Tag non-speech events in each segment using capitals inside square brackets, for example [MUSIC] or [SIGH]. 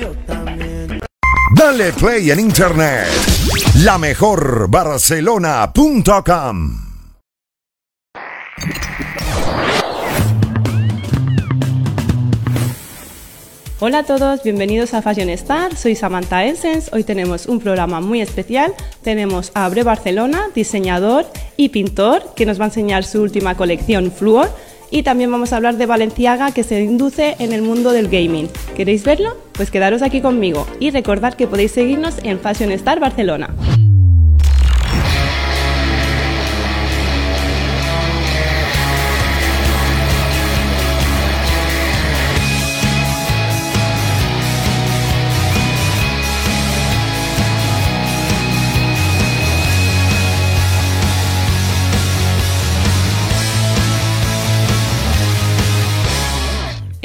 yo también. Dale play en internet. La mejor Barcelona.com. Hola a todos, bienvenidos a Fashion Star. Soy Samantha Essence. Hoy tenemos un programa muy especial. Tenemos a Abre Barcelona, diseñador y pintor, que nos va a enseñar su última colección Fluor. Y también vamos a hablar de Valenciaga, que se induce en el mundo del gaming. ¿Queréis verlo? Pues quedaros aquí conmigo y recordad que podéis seguirnos en Fashion Star Barcelona.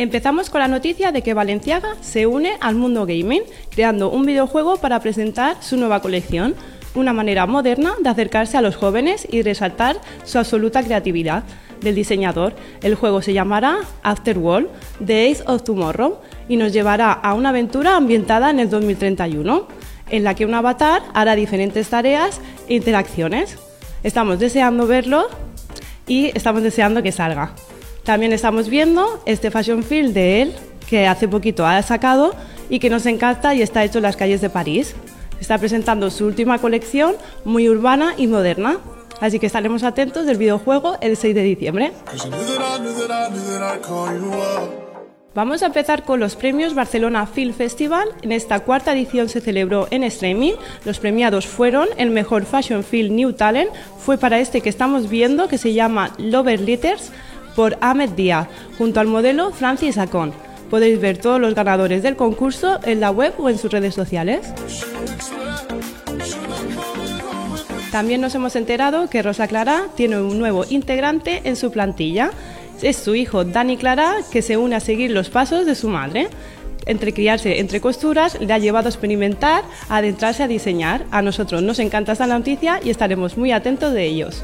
Empezamos con la noticia de que Valenciaga se une al mundo gaming, creando un videojuego para presentar su nueva colección, una manera moderna de acercarse a los jóvenes y resaltar su absoluta creatividad del diseñador. El juego se llamará Afterworld, Days of Tomorrow, y nos llevará a una aventura ambientada en el 2031, en la que un avatar hará diferentes tareas e interacciones. Estamos deseando verlo y estamos deseando que salga. También estamos viendo este fashion film de él, que hace poquito ha sacado y que nos encanta y está hecho en las calles de París. Está presentando su última colección, muy urbana y moderna. Así que estaremos atentos del videojuego el 6 de diciembre. Vamos a empezar con los premios Barcelona Film Festival. En esta cuarta edición se celebró en streaming. Los premiados fueron el mejor Fashion Film New Talent, fue para este que estamos viendo, que se llama Lover Litters por Ahmed Díaz, junto al modelo Francis Acon. Podéis ver todos los ganadores del concurso en la web o en sus redes sociales. También nos hemos enterado que Rosa Clara tiene un nuevo integrante en su plantilla. Es su hijo Dani Clara que se une a seguir los pasos de su madre. Entre criarse entre costuras le ha llevado a experimentar, a adentrarse a diseñar. A nosotros nos encanta esta noticia y estaremos muy atentos de ellos.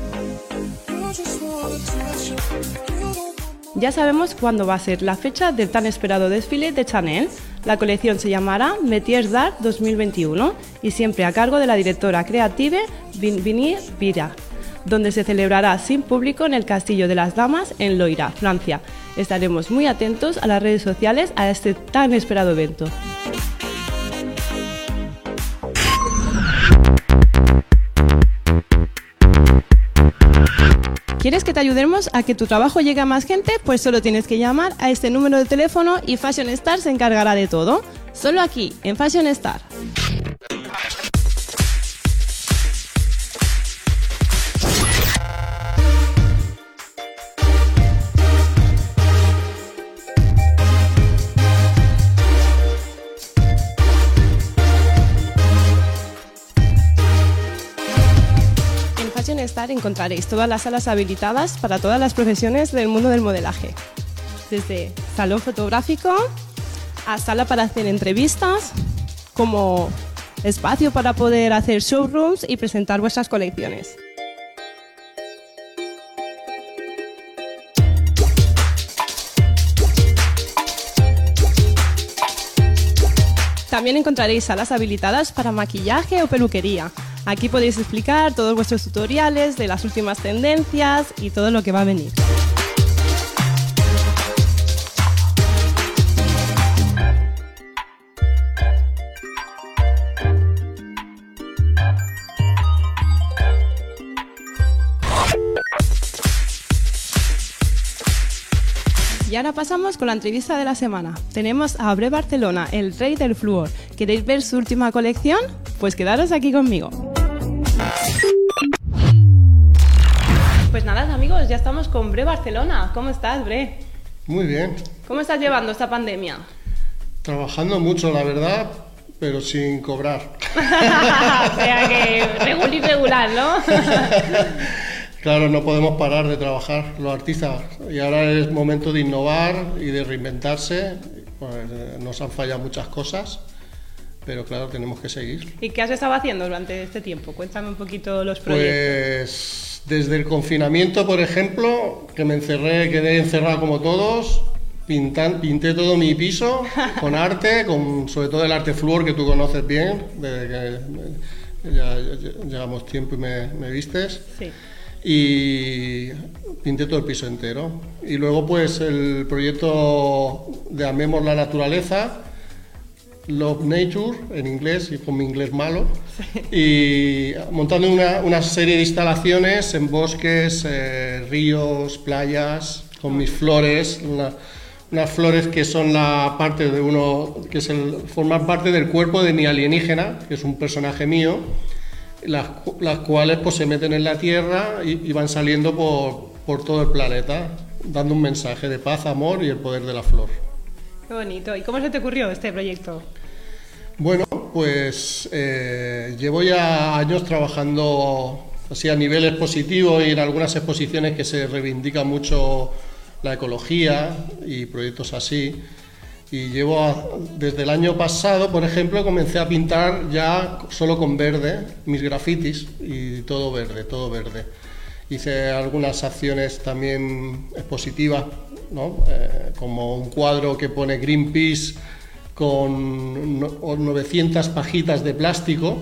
Ya sabemos cuándo va a ser la fecha del tan esperado desfile de Chanel. La colección se llamará Metiers d'Art 2021 y siempre a cargo de la directora creative Vinir Vira, donde se celebrará sin público en el Castillo de las Damas en Loira, Francia. Estaremos muy atentos a las redes sociales a este tan esperado evento. ¿Quieres que te ayudemos a que tu trabajo llegue a más gente? Pues solo tienes que llamar a este número de teléfono y Fashion Star se encargará de todo. Solo aquí, en Fashion Star. En Fashion Star encontraréis todas las salas habilitadas para todas las profesiones del mundo del modelaje. Desde salón fotográfico a sala para hacer entrevistas, como espacio para poder hacer showrooms y presentar vuestras colecciones. También encontraréis salas habilitadas para maquillaje o peluquería. Aquí podéis explicar todos vuestros tutoriales de las últimas tendencias y todo lo que va a venir. Y ahora pasamos con la entrevista de la semana. Tenemos a Abre Barcelona, el rey del flúor. ¿Queréis ver su última colección? Pues quedaros aquí conmigo. Pues nada, amigos, ya estamos con Bre Barcelona. ¿Cómo estás, Bre? Muy bien. ¿Cómo estás llevando esta pandemia? Trabajando mucho, la verdad, pero sin cobrar. [LAUGHS] o sea que regular y regular, ¿no? [LAUGHS] Claro, no podemos parar de trabajar los artistas y ahora es momento de innovar y de reinventarse. Pues, eh, nos han fallado muchas cosas, pero claro, tenemos que seguir. ¿Y qué has estado haciendo durante este tiempo? Cuéntame un poquito los proyectos. Pues desde el confinamiento, por ejemplo, que me encerré, quedé encerrado como todos, pintan, pinté todo mi piso con [LAUGHS] arte, con sobre todo el arte flúor que tú conoces bien, desde que eh, ya, ya- llevamos tiempo y me, me vistes. Sí. Y pinté todo el piso entero. Y luego pues el proyecto de Amemos la Naturaleza, Love Nature en inglés y con mi inglés malo, y montando una, una serie de instalaciones en bosques, eh, ríos, playas, con mis flores, una- unas flores que son la parte de uno, que es el, forman parte del cuerpo de mi alienígena, que es un personaje mío, las, las cuales pues se meten en la Tierra y, y van saliendo por, por todo el planeta, dando un mensaje de paz, amor y el poder de la flor. Qué bonito. ¿Y cómo se te ocurrió este proyecto? Bueno, pues eh, llevo ya años trabajando así a nivel expositivo y en algunas exposiciones que se reivindica mucho la ecología y proyectos así. Y llevo desde el año pasado, por ejemplo, comencé a pintar ya solo con verde mis grafitis y todo verde, todo verde. Hice algunas acciones también expositivas, ¿no? Eh, como un cuadro que pone Greenpeace con no- o 900 pajitas de plástico,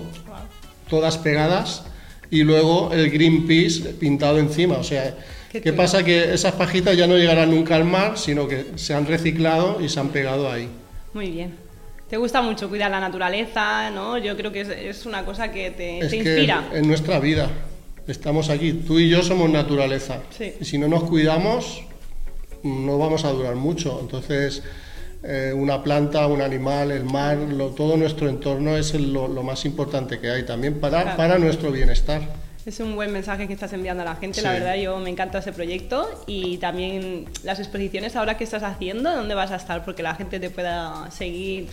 todas pegadas, y luego el Greenpeace pintado encima. O sea, Qué ¿qué pasa? Que esas pajitas ya no llegarán nunca al mar, sino que se han reciclado y se han pegado ahí. Muy bien. Te gusta mucho cuidar la naturaleza, ¿no? Yo creo que es, es una cosa que te, es te que inspira. en nuestra vida estamos aquí, tú y yo somos naturaleza. Sí. Y si no nos cuidamos, no vamos a durar mucho. Entonces, eh, una planta, un animal, el mar, lo- todo nuestro entorno es el- lo, lo más importante que hay también para, Claro. para nuestro bienestar. Es un buen mensaje que estás enviando a la gente, Sí. la verdad yo me encanta ese proyecto y también las exposiciones ahora que estás haciendo, ¿dónde vas a estar? Porque la gente te pueda seguir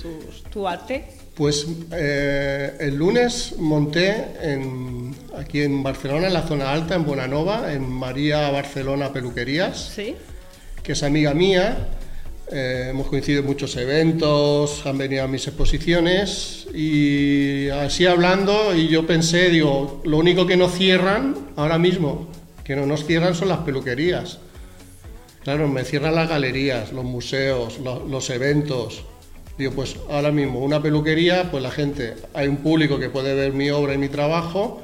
tu arte. Pues eh, el lunes monté en- aquí en Barcelona, en la zona alta, en Bonanova, en María Barcelona Peluquerías. ¿Sí? que es amiga mía. Eh, hemos coincidido en muchos eventos, han venido a mis exposiciones y así hablando y yo pensé, digo, lo único que no cierran ahora mismo, que no nos cierran son las peluquerías. Claro, me cierran las galerías, los museos, lo- los eventos. Digo, pues ahora mismo una peluquería, pues la gente, hay un público que puede ver mi obra y mi trabajo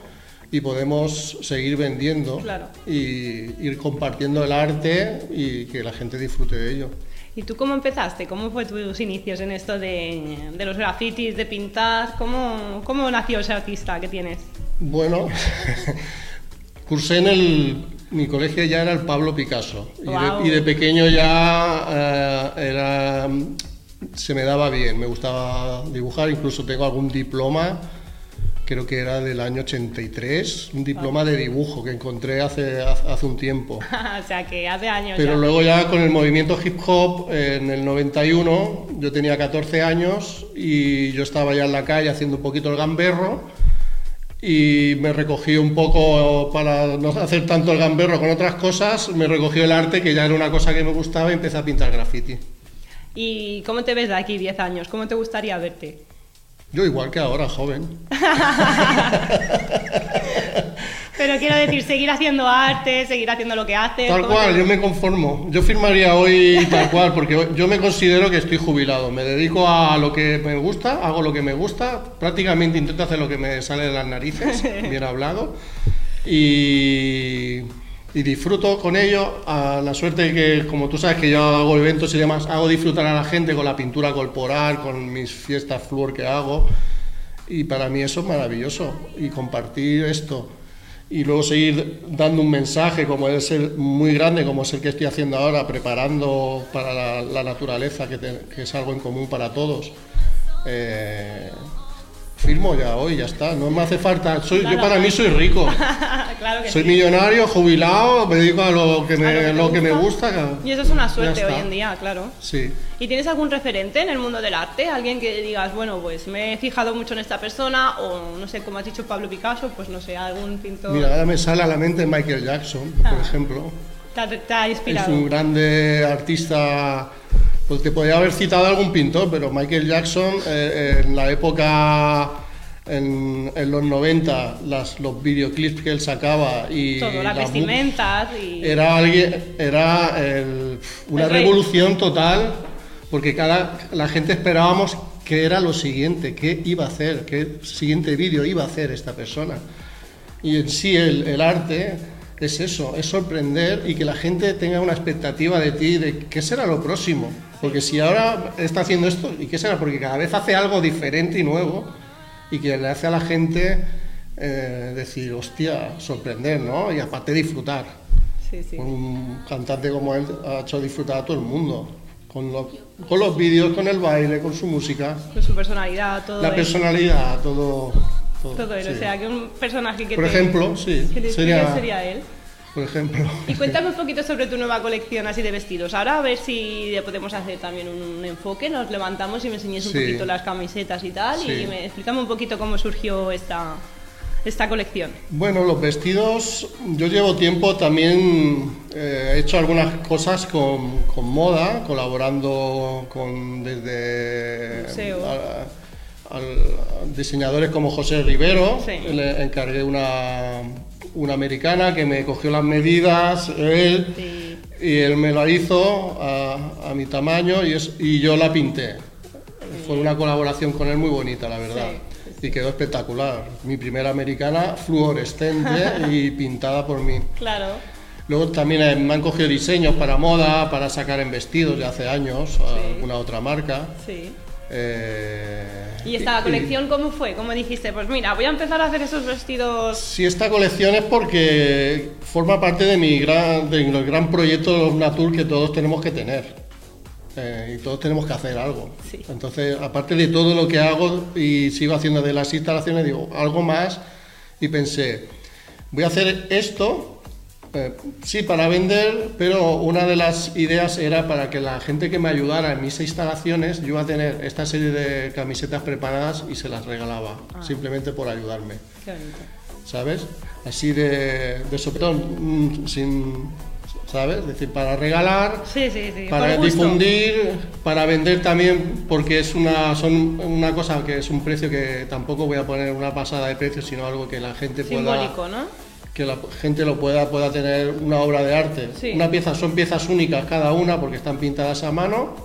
y podemos seguir vendiendo Claro. y ir compartiendo el arte y que la gente disfrute de ello. ¿Y tú cómo empezaste? ¿Cómo fue tus inicios en esto de, de los grafitis, de pintar? ¿Cómo, ¿Cómo nació ese artista que tienes? Bueno, [LAUGHS] cursé en el... Mi colegio ya era el Pablo Picasso y, de, y de pequeño ya eh, era, se me daba bien, me gustaba dibujar, incluso tengo algún diploma, creo que era del año 83, un diploma de dibujo que encontré hace, hace un tiempo. [LAUGHS] o sea, que hace años Pero ya. luego ya con el movimiento hip hop, en el 91, yo tenía 14 años y yo estaba ya en la calle haciendo un poquito el gamberro y me recogí un poco para no hacer tanto el gamberro con otras cosas, me recogió el arte que ya era una cosa que me gustaba y empecé a pintar graffiti. ¿Y cómo te ves de aquí 10 años? ¿Cómo te gustaría verte? Yo igual que ahora, joven. [LAUGHS] Pero quiero decir, seguir haciendo arte, seguir haciendo lo que haces. Tal ¿cómo cual, te- yo me conformo. Yo firmaría hoy tal cual, porque yo me considero que estoy jubilado. Me dedico a lo que me gusta, hago lo que me gusta, prácticamente intento hacer lo que me sale de las narices, [LAUGHS] bien hablado, y, y disfruto con ello. A la suerte que, como tú sabes, que yo hago eventos y demás, hago disfrutar a la gente con la pintura corporal, con mis fiestas flor que hago. Y para mí eso es maravilloso. Y compartir esto y luego seguir dando un mensaje como es el muy grande, como es el que estoy haciendo ahora, preparando para la, la naturaleza, que, te- que es algo en común para todos. Eh, firmo ya hoy, ya está. No me hace falta. Soy, yo para mí soy rico. [LAUGHS] claro que Soy sí. millonario, jubilado, me dedico a lo que me, lo que te lo que me gusta. Y eso es una suerte hoy en día, claro. Sí. ¿Y tienes algún referente en el mundo del arte? ¿Alguien que digas, bueno, pues me he fijado mucho en esta persona? O no sé, como has dicho Pablo Picasso, pues no sé, algún pintor Mira, ahora me sale a la mente Michael Jackson, por Ah. ejemplo. te, ha, te ha Es inspirado. un grande artista. Pues te podría haber citado algún pintor, pero Michael Jackson, eh, en la época en, en los 90 las, los videoclips que él sacaba y Todo, las la vestimentas y... era alguien era el- una El revolución total porque cada la gente esperábamos qué era lo siguiente qué iba a hacer qué siguiente vídeo iba a hacer esta persona. Y en sí el, el arte es eso es sorprender y que la gente tenga una expectativa de ti de qué será lo próximo porque si ahora está haciendo esto y qué será porque cada vez hace algo diferente y nuevo y que le hace a la gente eh, decir hostia sorprender no y aparte disfrutar Sí, sí. un cantante como él ha hecho disfrutar a todo el mundo. Con, lo- con los vídeos, con el baile, con su música, Con su personalidad, todo la él. personalidad, todo. Todo, Todo él, sí. o sea, que un personaje que Por te- ejemplo, sí, que te sería- sería él. Por ejemplo. Y cuéntame un poquito sobre tu nueva colección así de vestidos. Ahora a ver si podemos hacer también un enfoque, nos levantamos y me enseñes un Sí. poquito las camisetas y tal, Sí. y me explícame un poquito cómo surgió esta, esta colección. Bueno, los vestidos, yo llevo tiempo también, eh, he hecho algunas cosas con, con moda, colaborando con desde a- diseñadores como José Rivero, Sí. le encargué una, una americana que me cogió las medidas, él, Sí. y él me la hizo a, a mi tamaño y, es, y yo la pinté. Fue una colaboración con él muy bonita, la verdad. Y quedó espectacular. Mi primera americana fluorescente y [LAUGHS] pintada por mí. Claro. Luego también eh, me han cogido diseños para moda, para sacar en vestidos de hace años, alguna otra marca. Sí. Eh, ¿Y esta colección cómo fue? ¿Cómo dijiste? Pues mira, voy a empezar a hacer esos vestidos. Sí, esta colección es porque forma parte de mi gran, del gran proyecto Natur que todos tenemos que tener. Eh, y todos tenemos que hacer algo. Sí. Entonces, aparte de todo lo que hago y sigo haciendo de las instalaciones, digo, algo más. Y pensé, voy a hacer esto, eh, sí, para vender, pero una de las ideas era para que la gente que me ayudara en mis instalaciones, yo iba a tener esta serie de camisetas preparadas y se las regalaba, simplemente por ayudarme. Qué bonito. ¿sabes? Así de, de sopetón, mm, sin, ¿sabes? Es decir, para regalar, Sí, sí, sí. para difundir, para vender también, porque es una, son una cosa que es un precio que tampoco voy a poner una pasada de precio, sino algo que la gente pueda, Simbólico, ¿no? Que la gente lo pueda, pueda tener una obra de arte. Sí. Una pieza, son piezas únicas cada una porque están pintadas a mano,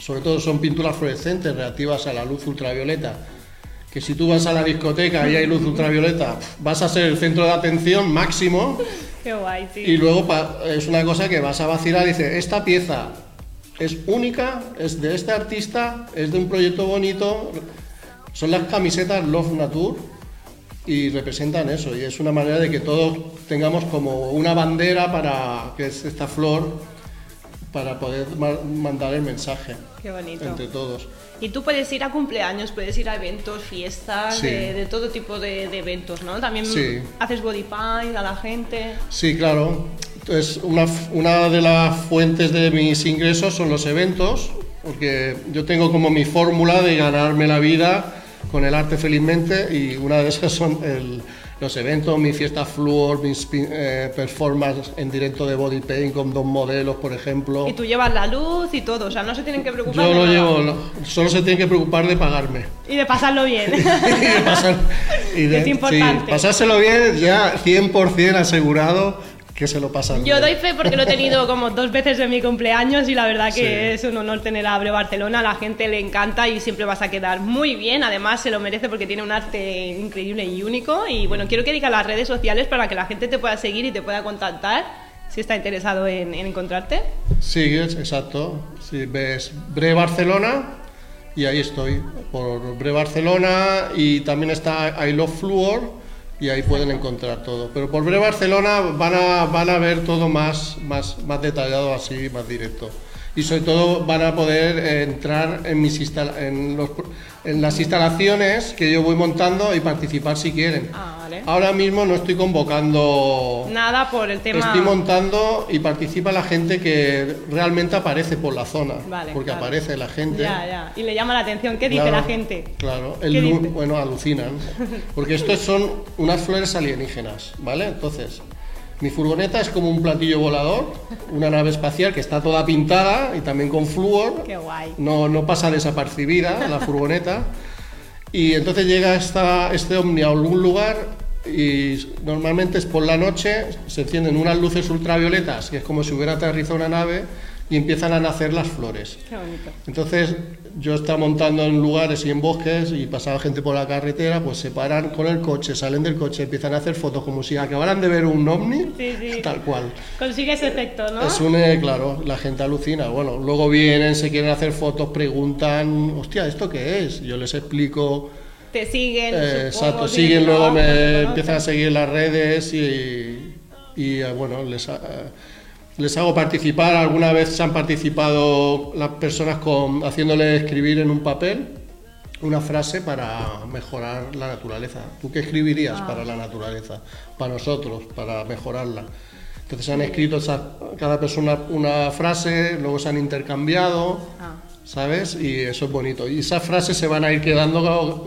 sobre todo son pinturas fluorescentes reactivas a la luz ultravioleta. Que si tú vas a la discoteca y hay luz ultravioleta, vas a ser el centro de atención máximo [LAUGHS] Qué guay, sí. y luego es una cosa que vas a vacilar y dices, esta pieza es única, es de este artista, es de un proyecto bonito, son las camisetas Love Nature y representan eso y es una manera de que todos tengamos como una bandera para que es esta flor para poder ma- mandar el mensaje Qué bonito. entre todos. Y tú puedes ir a cumpleaños, puedes ir a eventos, fiestas, Sí. de, de todo tipo de, de eventos, ¿no? También Sí. haces body a la gente. Sí, claro. Entonces, una, una de las fuentes de mis ingresos son los eventos, porque yo tengo como mi fórmula de ganarme la vida con el arte felizmente y una de esas son el- los eventos, mi fiesta Fluor, mis eh, performance en directo de body paint con dos modelos, por ejemplo. Y tú llevas la luz y todo, o sea, no se tienen que preocupar Yo lo llevo, lo- solo se tiene que preocupar de pagarme. Y de pasarlo bien. [LAUGHS] y de pasar- y [LAUGHS] de- Es importante. sí, pasárselo bien, ya 100% asegurado que se lo pasan Yo doy fe porque lo he tenido [LAUGHS] como dos veces en mi cumpleaños y la verdad que Sí. es un honor tener a Abre Barcelona, a la gente le encanta y siempre vas a quedar muy bien, además se lo merece porque tiene un arte increíble y único y bueno, quiero que diga las redes sociales para que la gente te pueda seguir y te pueda contactar si está interesado en, en encontrarte. Sí, es- exacto. Si ves Bre Barcelona y ahí estoy, por Bre Barcelona y también está I Love Fluor y ahí pueden encontrar todo. Pero por Bre Barcelona van a, van a ver todo más, más, más detallado así, más directo. Y sobre todo van a poder eh, entrar en, mis instala- en, los en las instalaciones que yo voy montando y participar si quieren. Ah, vale. Ahora mismo no estoy convocando Nada por el tema... Estoy montando y participa la gente que realmente aparece por la zona. Vale, porque claro. aparece la gente. Ya, ya. Y le llama la atención. ¿Qué dice Claro, la gente? Claro, el bueno, alucinan. [LAUGHS] Porque estos son unas flores alienígenas, ¿vale? Entonces, mi furgoneta es como un platillo volador, una nave espacial que está toda pintada y también con flúor. Qué guay. No, no pasa desapercibida la furgoneta. Y entonces llega esta, este ovni a algún lugar y normalmente es por la noche, se encienden unas luces ultravioletas, que es como si hubiera aterrizado una nave, y empiezan a nacer las flores. Qué bonito. Entonces yo estaba montando en lugares y en bosques y pasaba gente por la carretera, pues se paran con el coche, salen del coche, empiezan a hacer fotos como si acabaran de ver un ovni, Sí, sí. tal cual. Consigue ese efecto, ¿no? Es un, eh, claro, la gente alucina. Bueno, luego vienen, se quieren hacer fotos, preguntan, hostia, ¿esto qué es? Yo les explico, Te siguen. eh, exacto, siguen, luego me empiezan a seguir las redes y, y, eh, bueno, les, ha- les hago participar. Alguna vez se han participado las personas con, haciéndole escribir en un papel una frase para mejorar la naturaleza. ¿Tú qué escribirías Ah. para la naturaleza? Para nosotros, para mejorarla. Entonces han escrito esa- cada persona una frase, luego se han intercambiado. Ah. ¿Sabes? Y eso es bonito. Y esas frases se van a ir quedando,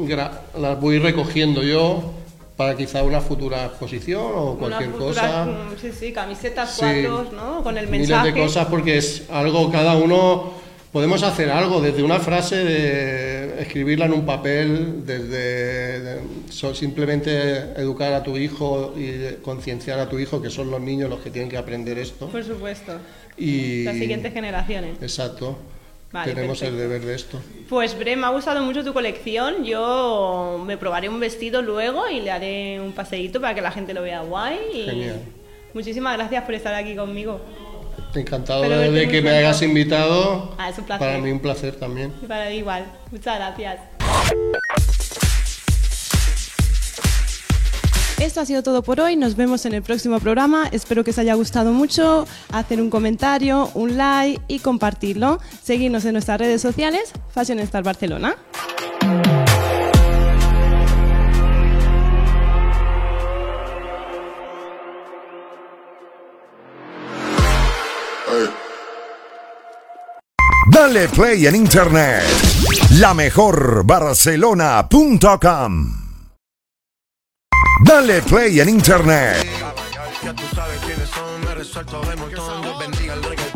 las voy recogiendo yo para quizá una futura exposición o cualquier cosa. mm, Sí, sí, camisetas, Sí. cuadros, ¿no? Con el Miles mensaje. de cosas porque es algo, cada uno podemos hacer algo, desde una frase, de escribirla en un papel, desde de- simplemente educar a tu hijo y concienciar a tu hijo, que son los niños los que tienen que aprender esto. Por supuesto. Y, Las siguientes generaciones. Exacto. Vale, Tenemos el deber de esto. Pues Bre, me ha gustado mucho tu colección. Yo me probaré un vestido luego y le haré un paseíto para que la gente lo vea guay. Y Genial. Muchísimas gracias por estar aquí conmigo. Encantado Espero de, de que me hayas invitado. Ah, es un placer. Para mí un placer también. Y para mí igual. Muchas gracias. Esto ha sido todo por hoy. Nos vemos en el próximo programa. Espero que os haya gustado mucho. Hacer un comentario, un like y compartirlo. Seguirnos en nuestras redes sociales, Fashion Star Barcelona. Dale play en internet. La mejor Barcelona.com. Dale play en internet. Ya tú sabes quiénes son, me resuelto de montón. Dios bendiga el reggaetón.